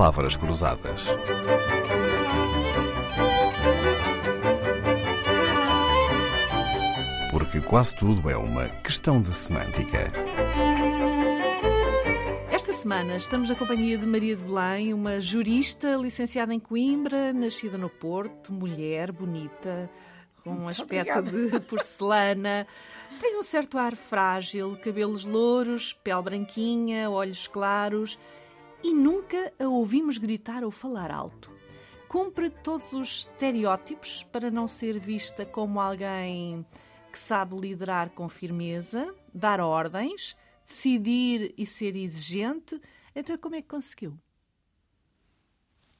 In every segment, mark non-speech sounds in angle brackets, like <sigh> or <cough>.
palavras cruzadas. Porque quase tudo é uma questão de semântica. Esta semana estamos na companhia de Maria de Belém, uma jurista licenciada em Coimbra, nascida no Porto, mulher, bonita, com um aspecto obrigada. de <laughs> porcelana. Tem um certo ar frágil, cabelos louros, pele branquinha, olhos claros e nunca a ouvimos gritar ou falar alto. Cumpre todos os estereótipos para não ser vista como alguém que sabe liderar com firmeza, dar ordens, decidir e ser exigente. Então, como é que conseguiu?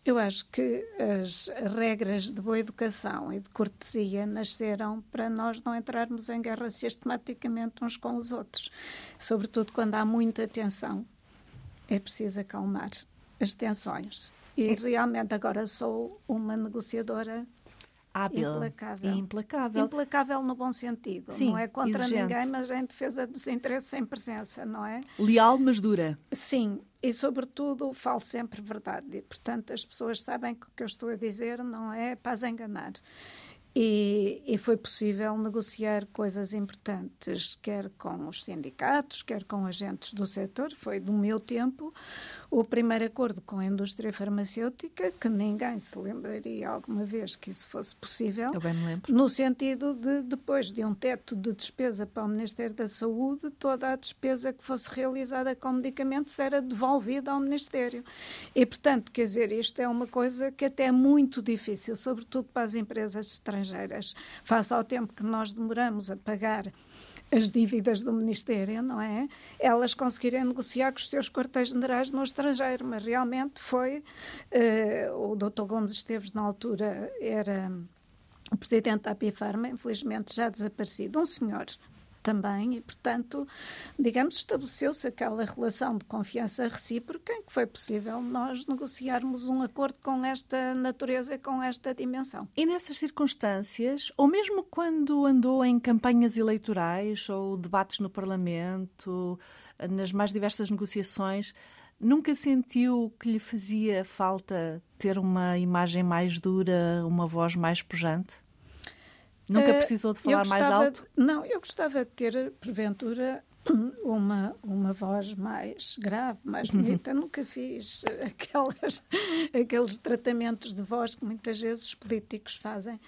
Eu acho que as regras de boa educação e de cortesia nasceram para nós não entrarmos em guerra sistematicamente uns com os outros, sobretudo quando há muita tensão. É preciso acalmar as tensões. E realmente agora sou uma negociadora Hábil Implacável. implacável. implacável no bom sentido. Sim, não é contra exigente. ninguém, mas em defesa dos interesses em presença, não é? Leal, mas dura. Sim, e sobretudo falo sempre verdade. E, portanto, as pessoas sabem que o que eu estou a dizer não é para as enganar. E, e foi possível negociar coisas importantes, quer com os sindicatos, quer com agentes do setor. Foi do meu tempo o primeiro acordo com a indústria farmacêutica, que ninguém se lembraria alguma vez que isso fosse possível. Eu bem me lembro. No sentido de, depois de um teto de despesa para o Ministério da Saúde, toda a despesa que fosse realizada com medicamentos era devolvida ao Ministério. E, portanto, quer dizer, isto é uma coisa que até é muito difícil, sobretudo para as empresas estrangeiras, face ao tempo que nós demoramos a pagar as dívidas do Ministério, não é? Elas conseguirem negociar com os seus quartéis-generais no estrangeiro, mas realmente foi. eh, o Dr. Gomes Esteves, na altura, era o presidente da Apifarma, infelizmente já desaparecido, um senhor também, e, portanto, digamos, estabeleceu-se aquela relação de confiança recíproca em que foi possível nós negociarmos um acordo com esta natureza com esta dimensão. E nessas circunstâncias, ou mesmo quando andou em campanhas eleitorais ou debates no Parlamento, nas mais diversas negociações, nunca sentiu que lhe fazia falta ter uma imagem mais dura, uma voz mais pujante? Nunca Eh, precisou de falar mais alto? de- não, eu gostava de ter, porventura, <clears throat> uma, uma voz mais grave, mais Uhum. bonita. Nunca fiz <laughs> aquelas, aqueles tratamentos de voz que muitas vezes os políticos fazem.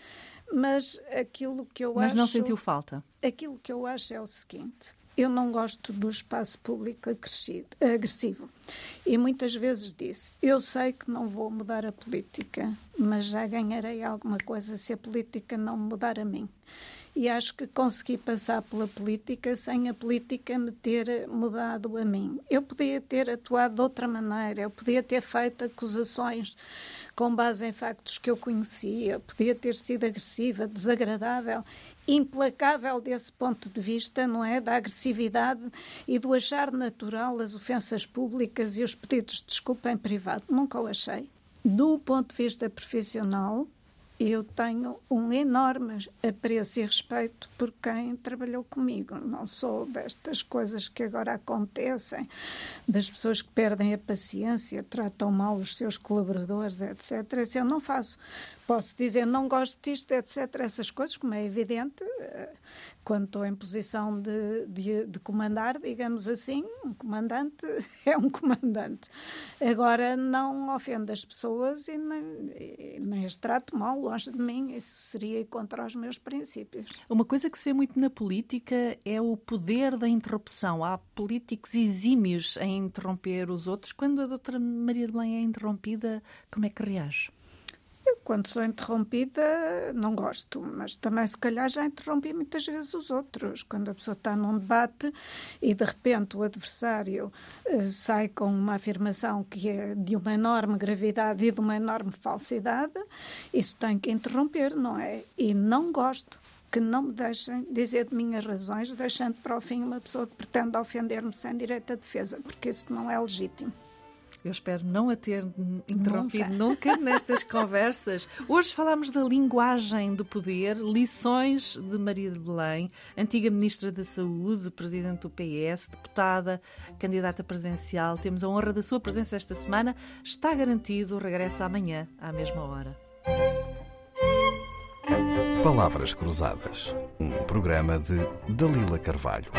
Mas aquilo que eu Mas acho. não sentiu falta? Aquilo que eu acho é o seguinte: eu não gosto do espaço público agressivo. E muitas vezes disse: eu sei que não vou mudar a política, mas já ganharei alguma coisa se a política não mudar a mim. E acho que consegui passar pela política sem a política me ter mudado a mim. Eu podia ter atuado de outra maneira, eu podia ter feito acusações com base em factos que eu conhecia, podia ter sido agressiva, desagradável, implacável desse ponto de vista, não é? Da agressividade e do achar natural as ofensas públicas e os pedidos de desculpa em privado. Nunca o achei. Do ponto de vista profissional, eu tenho um enorme apreço e respeito por quem trabalhou comigo. Não sou destas coisas que agora acontecem, das pessoas que perdem a paciência, tratam mal os seus colaboradores, etc. Isso eu não faço. Posso dizer não gosto disto, etc. Essas coisas, como é evidente, eh, quando estou em posição de, de, de comandar, digamos assim, um comandante <laughs> é um comandante. Agora, não ofendo as pessoas e nem, nem as trato mal, longe de mim. Isso seria contra os meus princípios. Uma coisa que se vê muito na política é o poder da interrupção. Há políticos exímios em interromper os outros. Quando a doutora Maria de Belém é interrompida, como é que reage? Eu, quando sou interrompida, não gosto, mas também, se calhar, já interrompi muitas vezes os outros. Quando a pessoa está num debate e, de repente, o adversário eh, sai com uma afirmação que é de uma enorme gravidade e de uma enorme falsidade, isso tem que interromper, não é? E não gosto que não me deixem dizer de minhas razões, deixando para o fim uma pessoa que pretende ofender-me sem direito à defesa, porque isso não é legítimo. Eu espero não a ter interrompido nunca, nunca nestas <laughs> conversas. Hoje falamos da linguagem do poder, lições de Maria de Belém, antiga Ministra da Saúde, Presidente do PS, deputada, candidata presidencial. Temos a honra da sua presença esta semana. Está garantido o regresso amanhã, à mesma hora. Palavras Cruzadas, um programa de Dalila Carvalho.